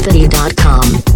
www.lewisfitty.com.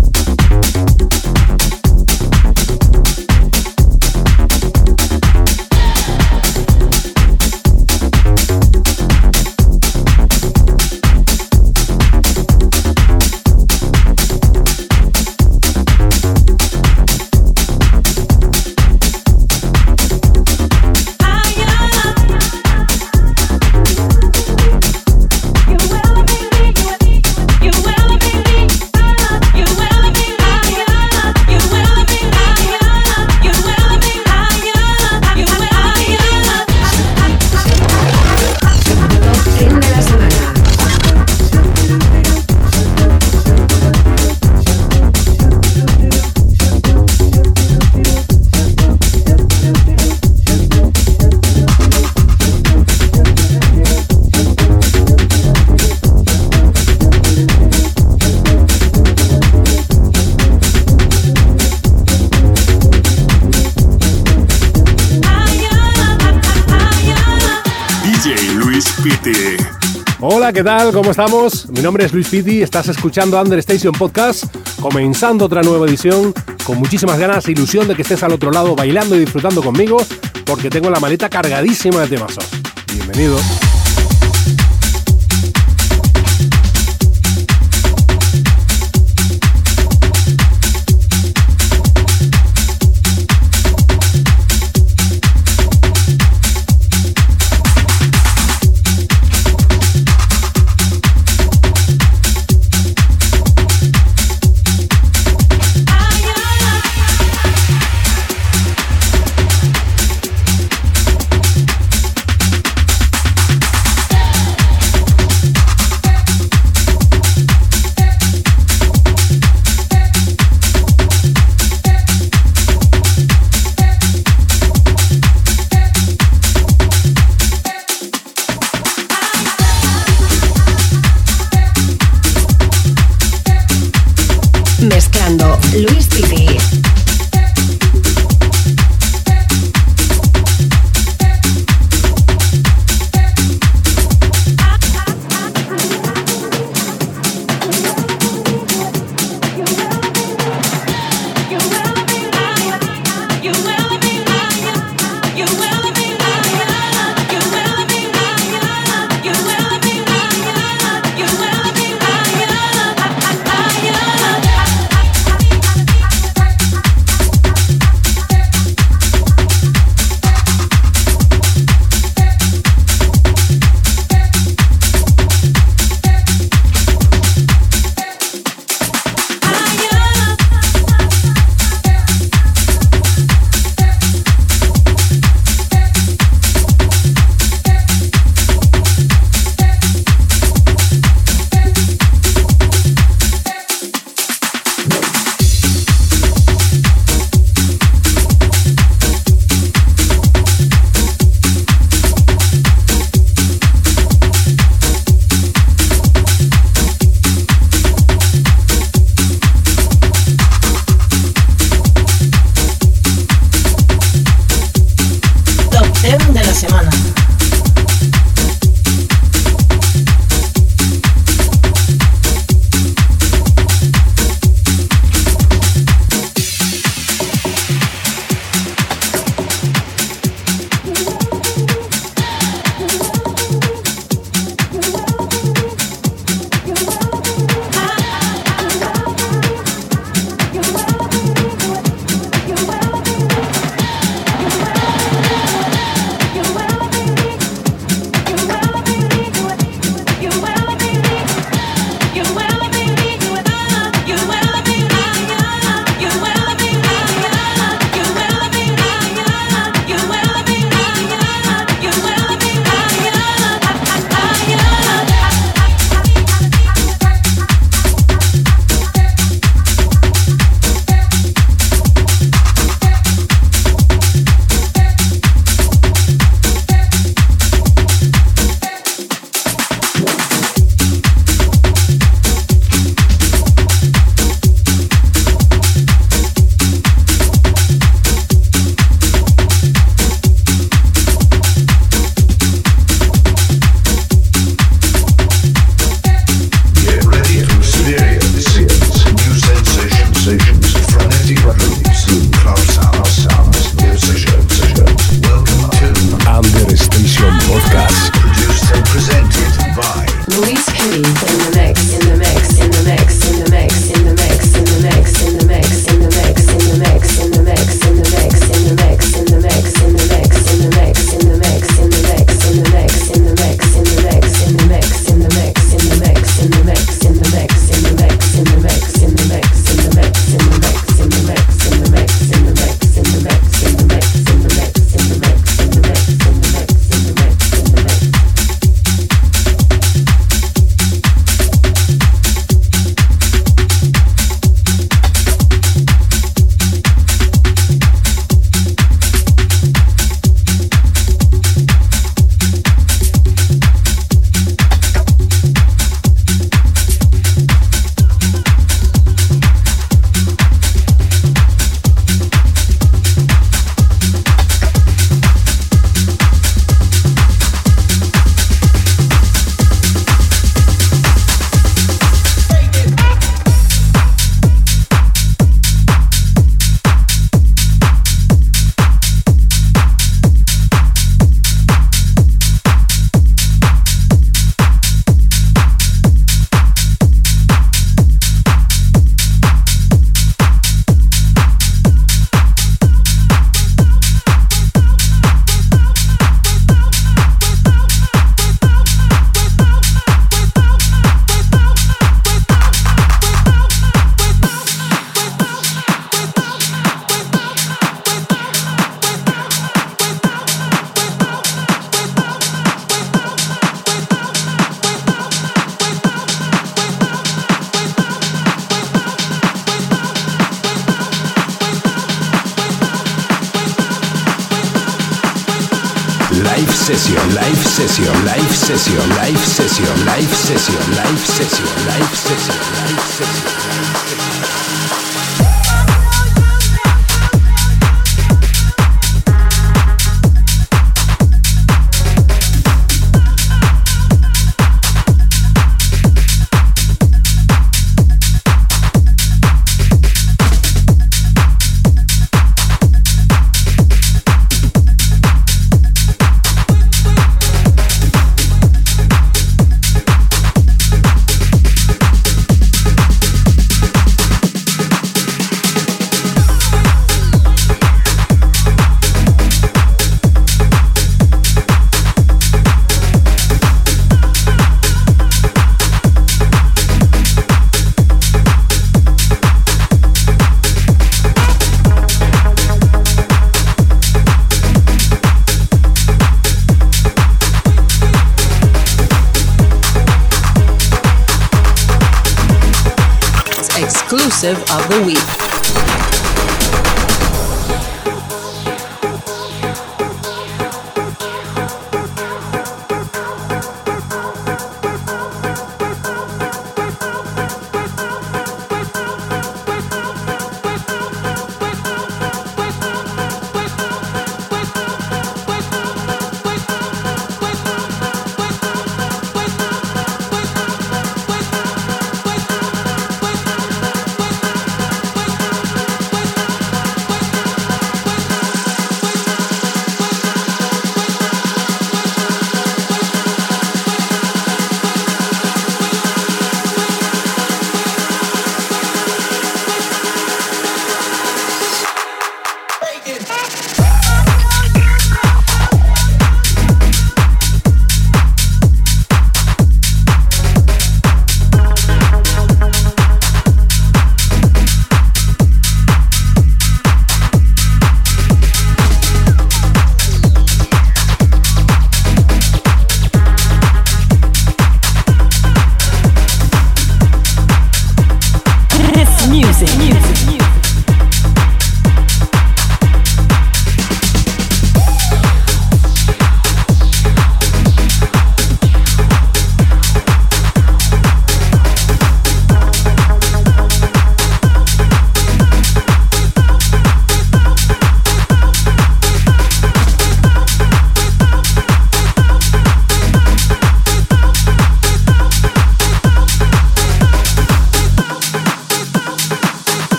¿qué tal? ¿Cómo estamos? Mi nombre es Luis Pitti, estás escuchando Understation Podcast, comenzando otra nueva edición, con muchísimas ganas e ilusión de que estés al otro lado bailando y disfrutando conmigo, porque tengo la maleta cargadísima de temazos. Bienvenido.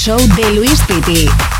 Show de Luis Piti.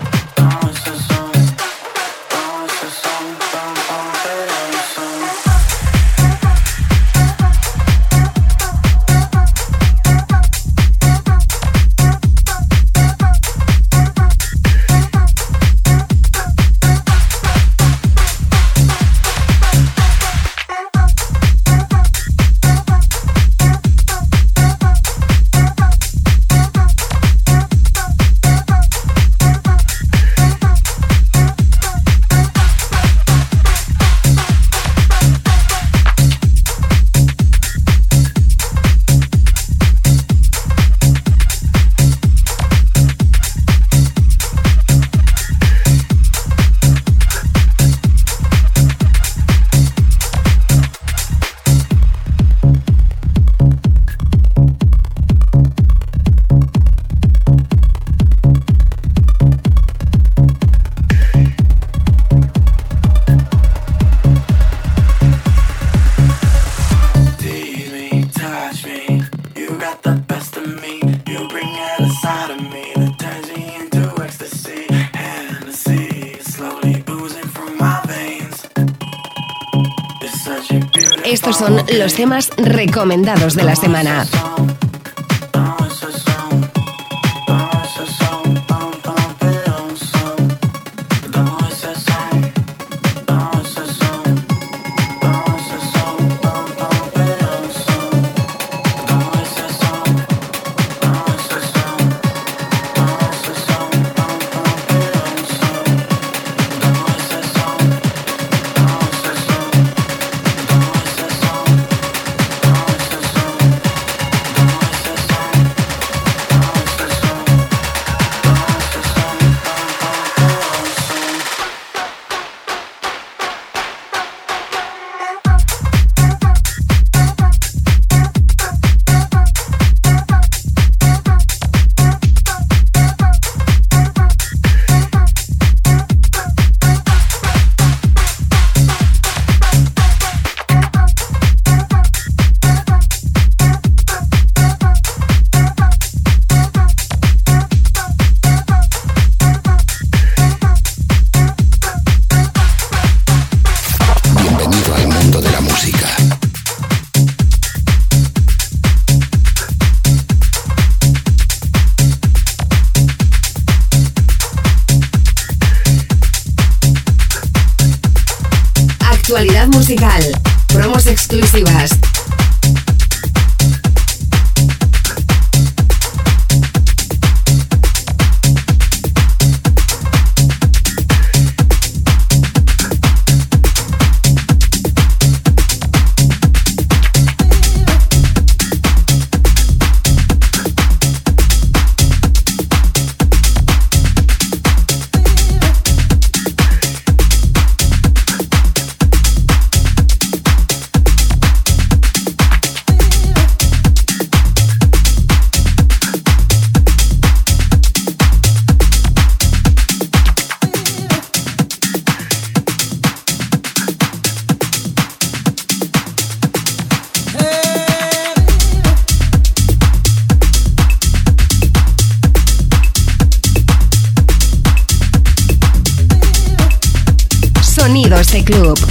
temas recomendados de la semana. Sonidos de Club.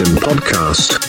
Podcast.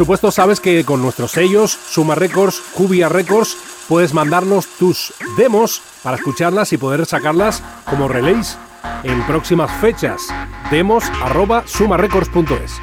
supuesto, sabes que con nuestros sellos, Suma Records, Cubia Records, puedes mandarnos tus demos para escucharlas y poder sacarlas como relays en próximas fechas. Demos arroba sumarecords.es.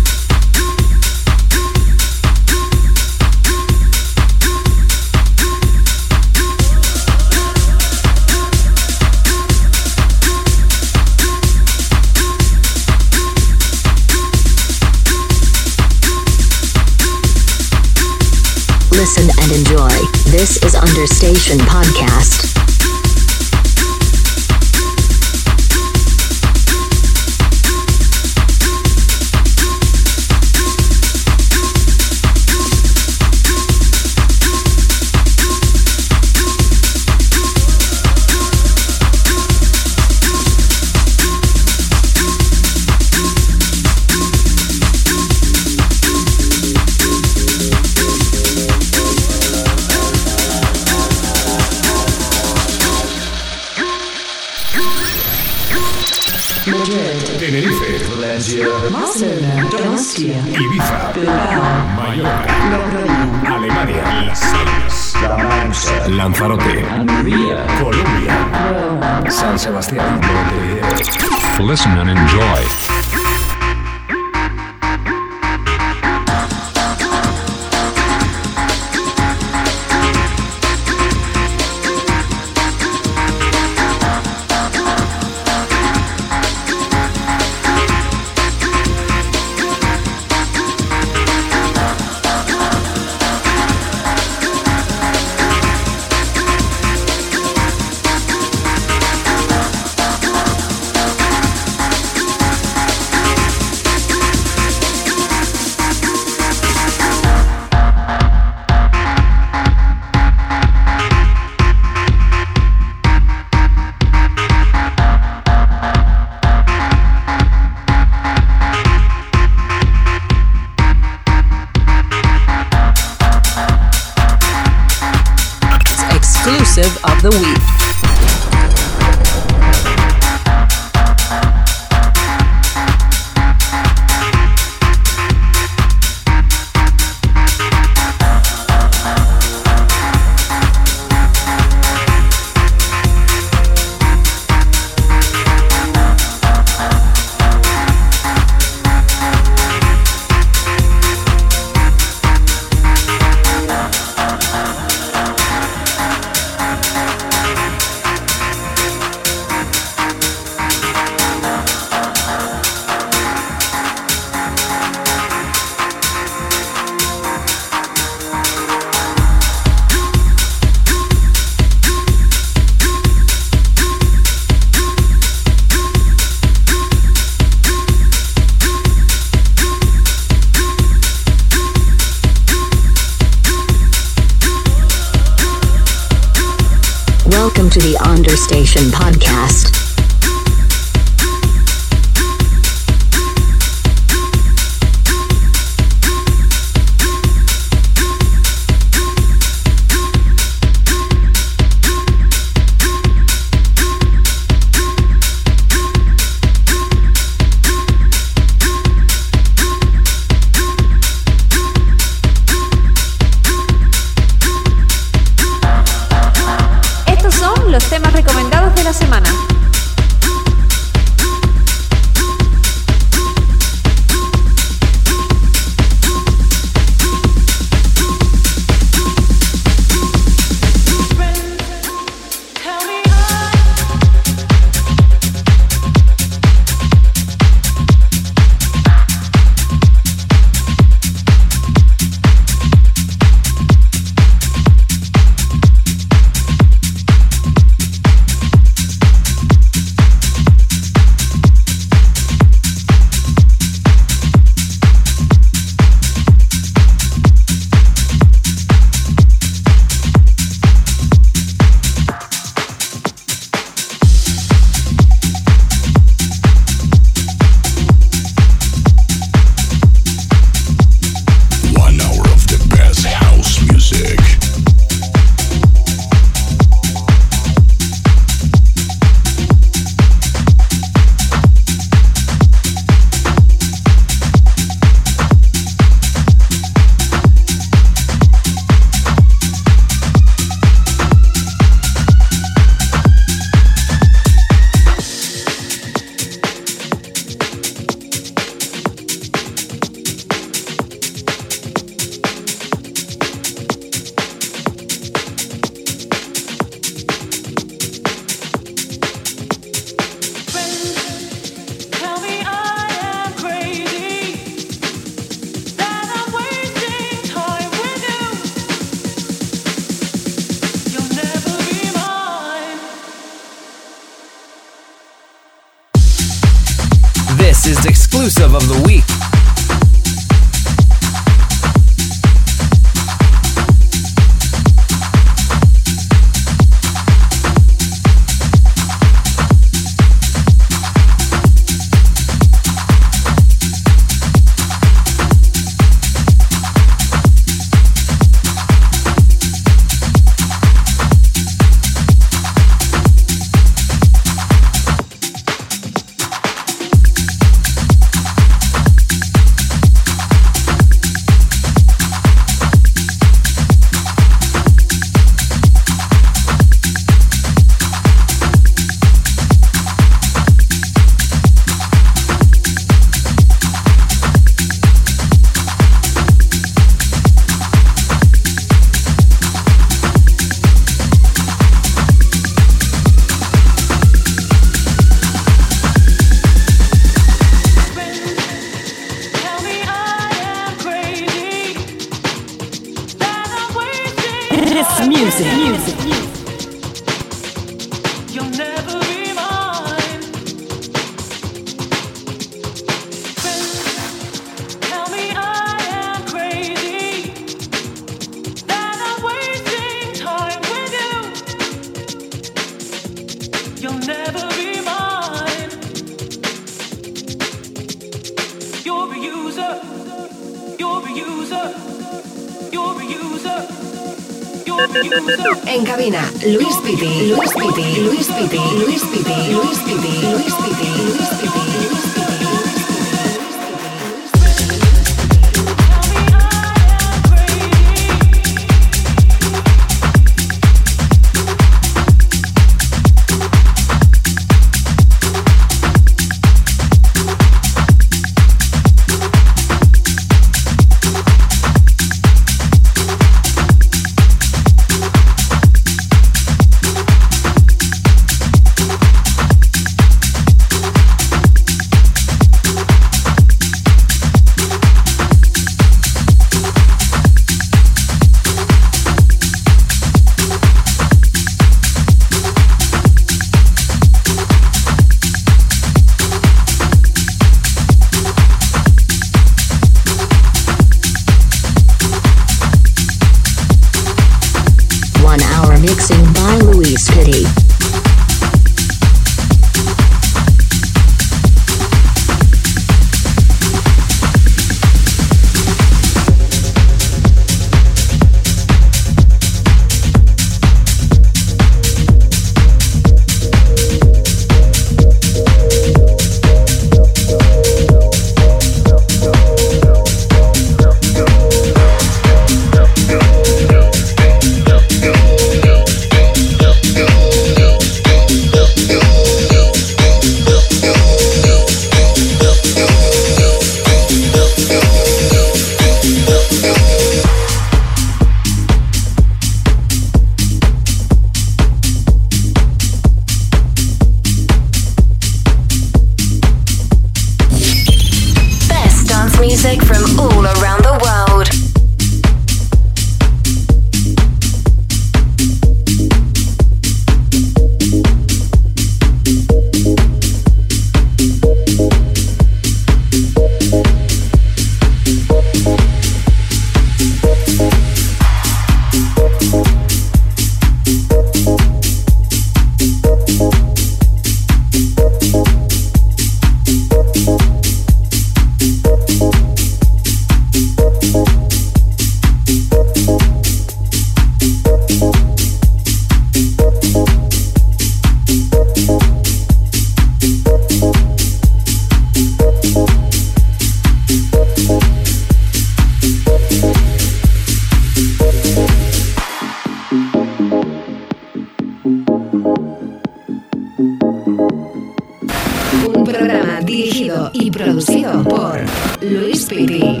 y producido por Luis Piti.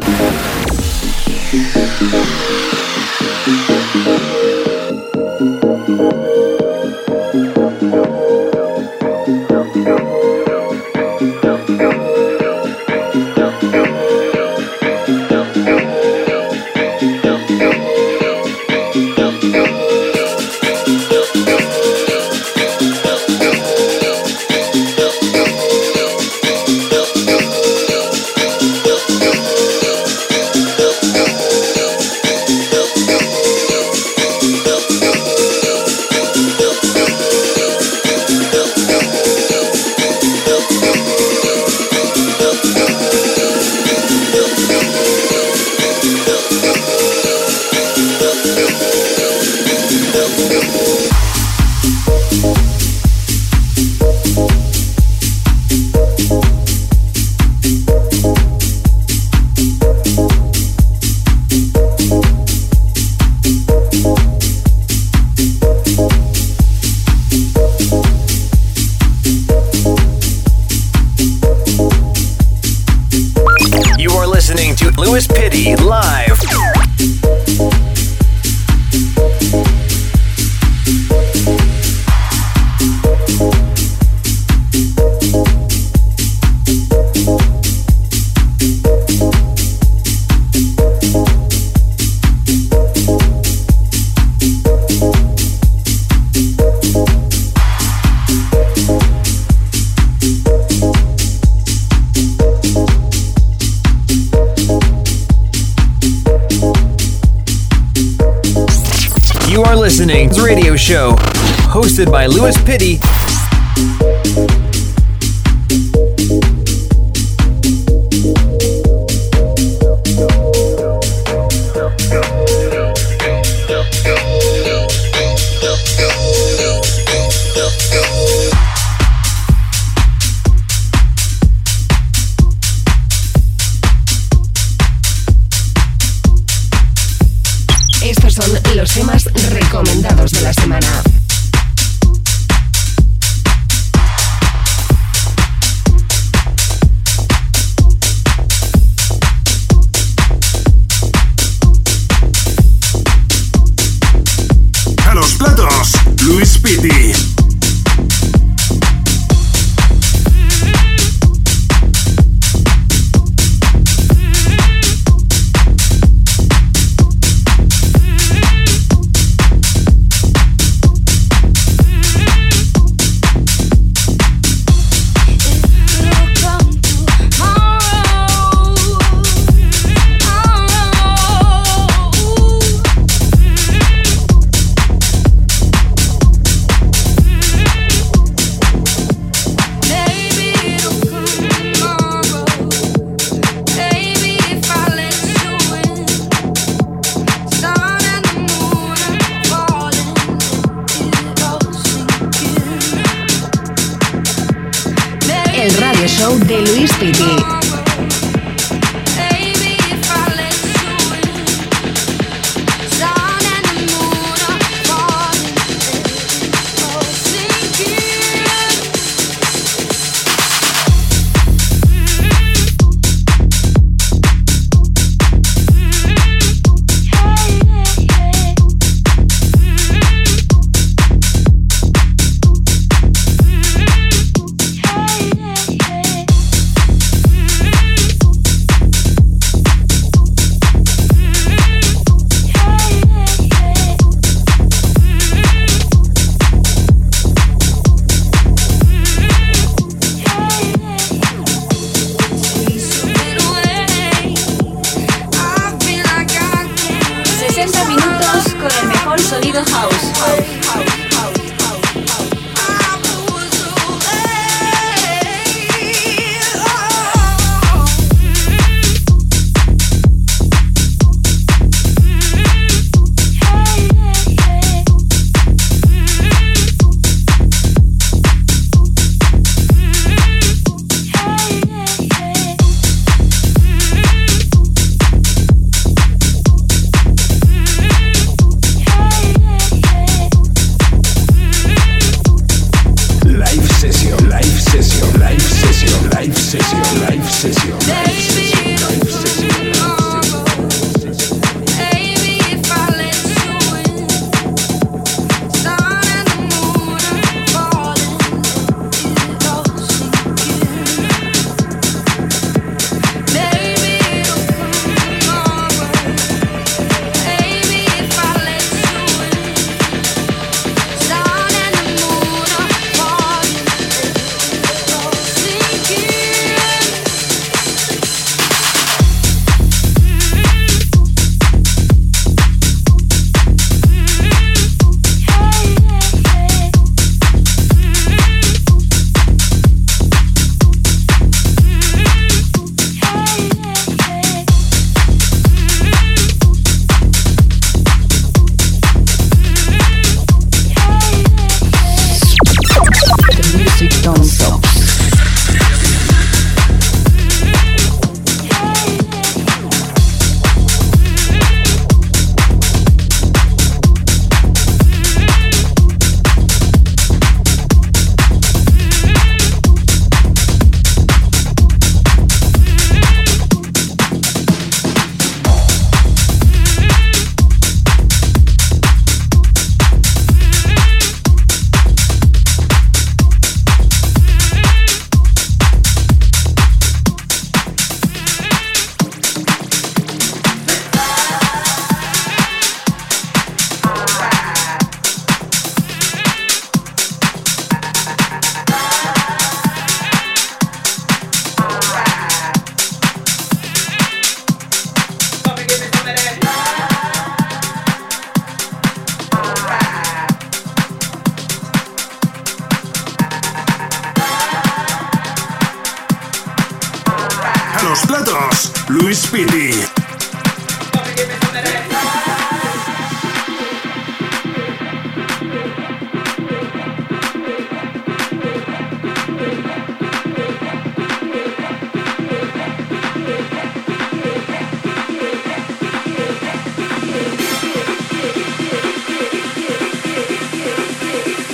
Listening to radio show hosted by Louis Pitty.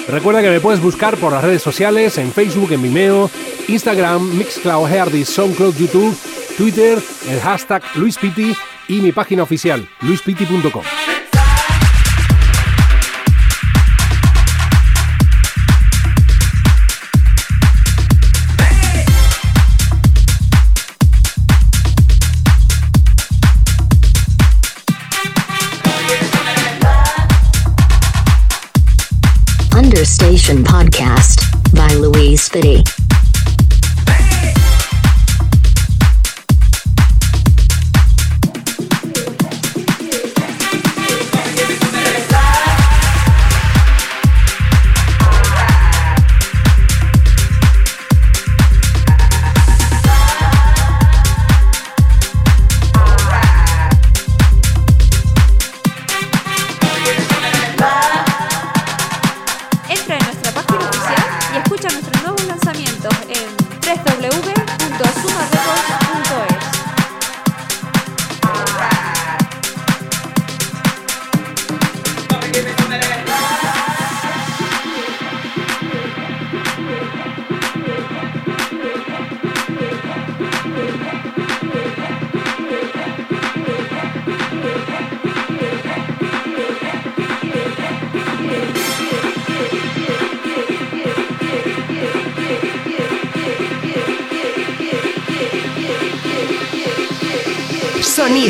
Recuerda que me puedes buscar por las redes sociales, en Facebook, en Vimeo, Instagram, Mixcloud, Heardis, SoundCloud, YouTube, Twitter, el hashtag LuisPiti y mi página oficial, luispiti.com. Understation Podcast by Louise Fitty.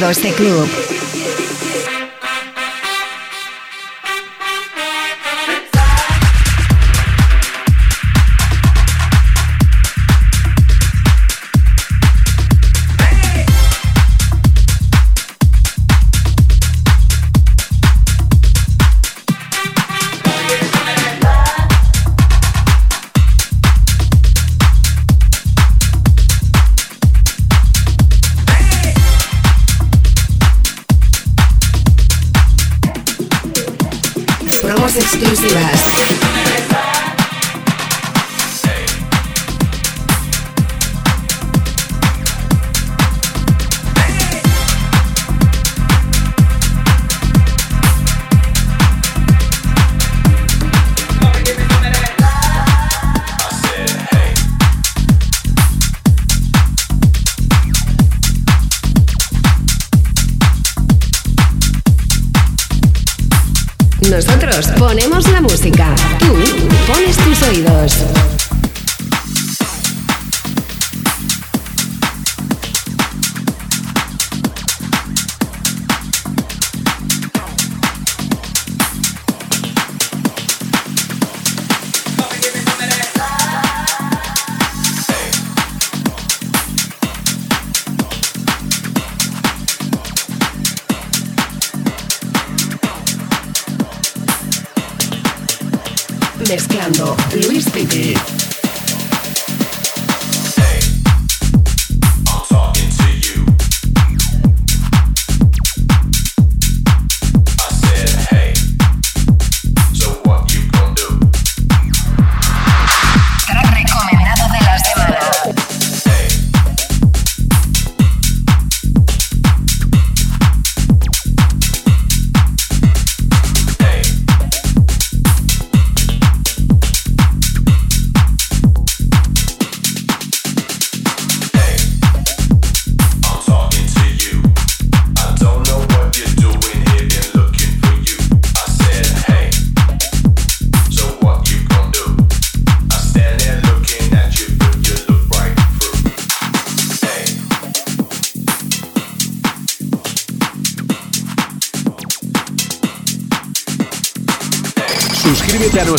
De club.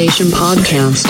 The Understation Podcast.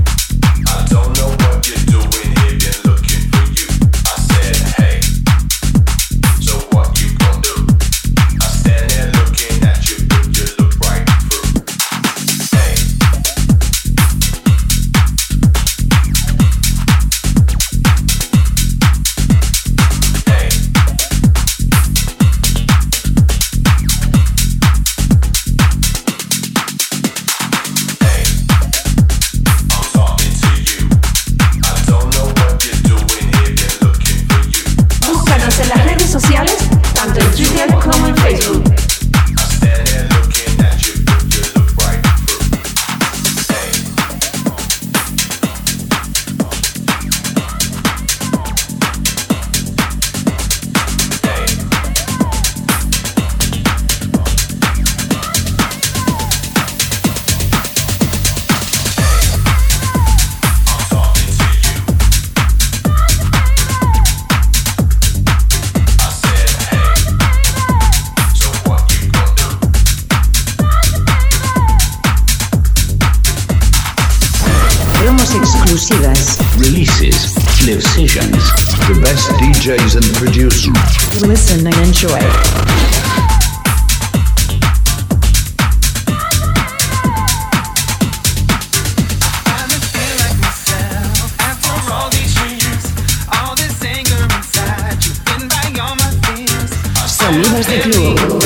You.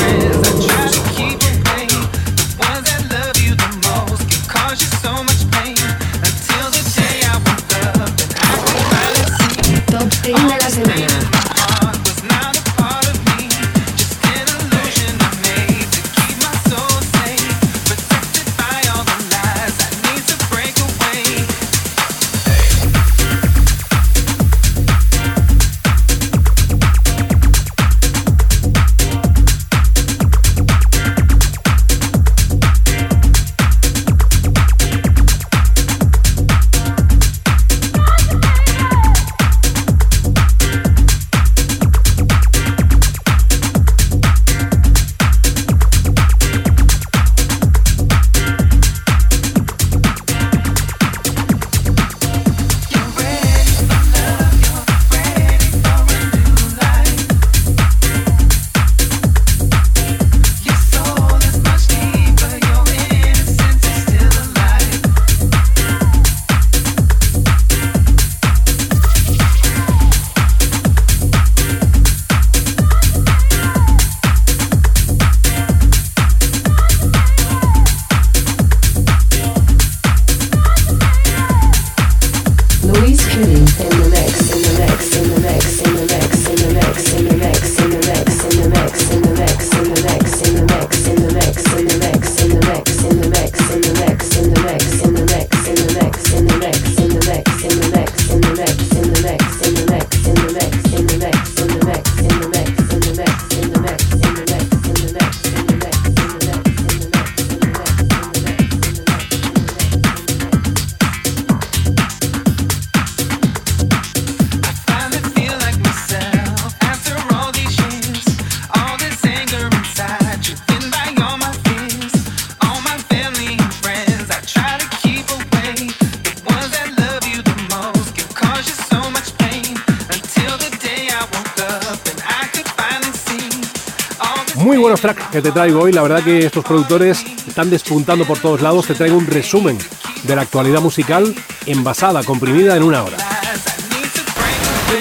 Que te traigo hoy. La verdad que estos productores están despuntando por todos lados. Te traigo un resumen de la actualidad musical envasada, comprimida en una hora.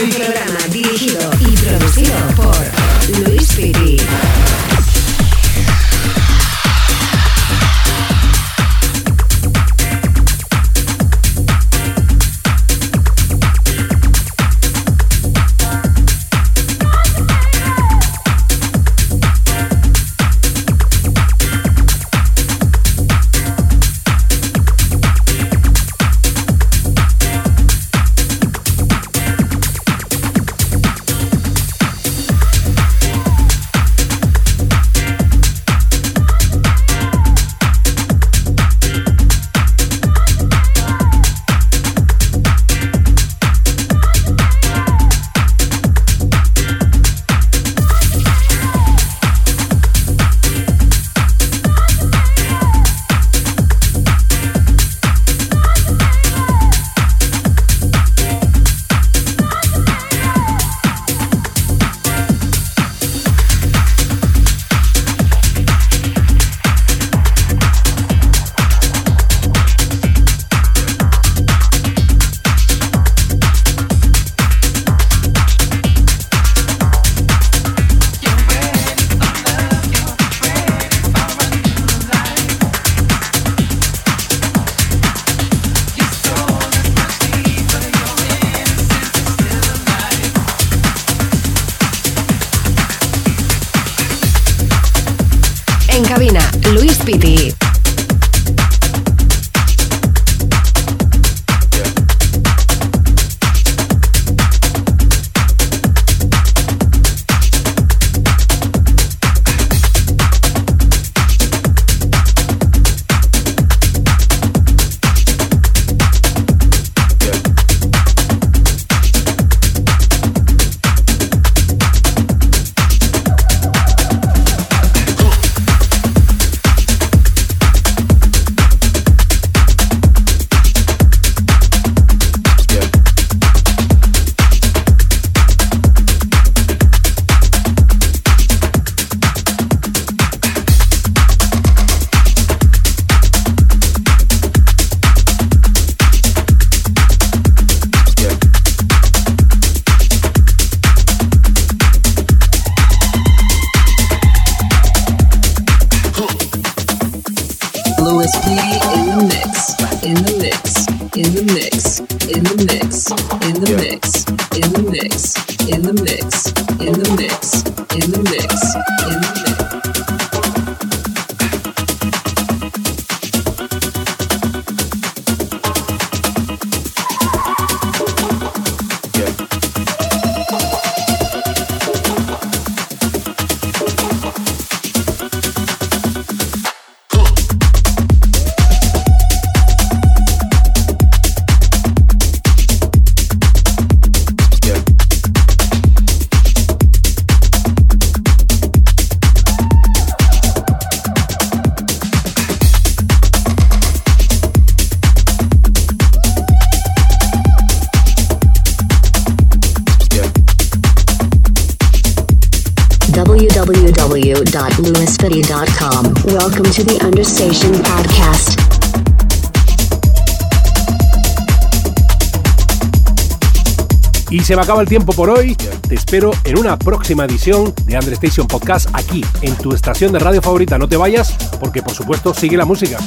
Un programa dirigido y producido por Luis Piti. Welcome to the Understation Podcast. Y se me acaba el tiempo por hoy. Te espero en una próxima edición de Understation Podcast aquí, en tu estación de radio favorita. No te vayas, porque por supuesto sigue la música.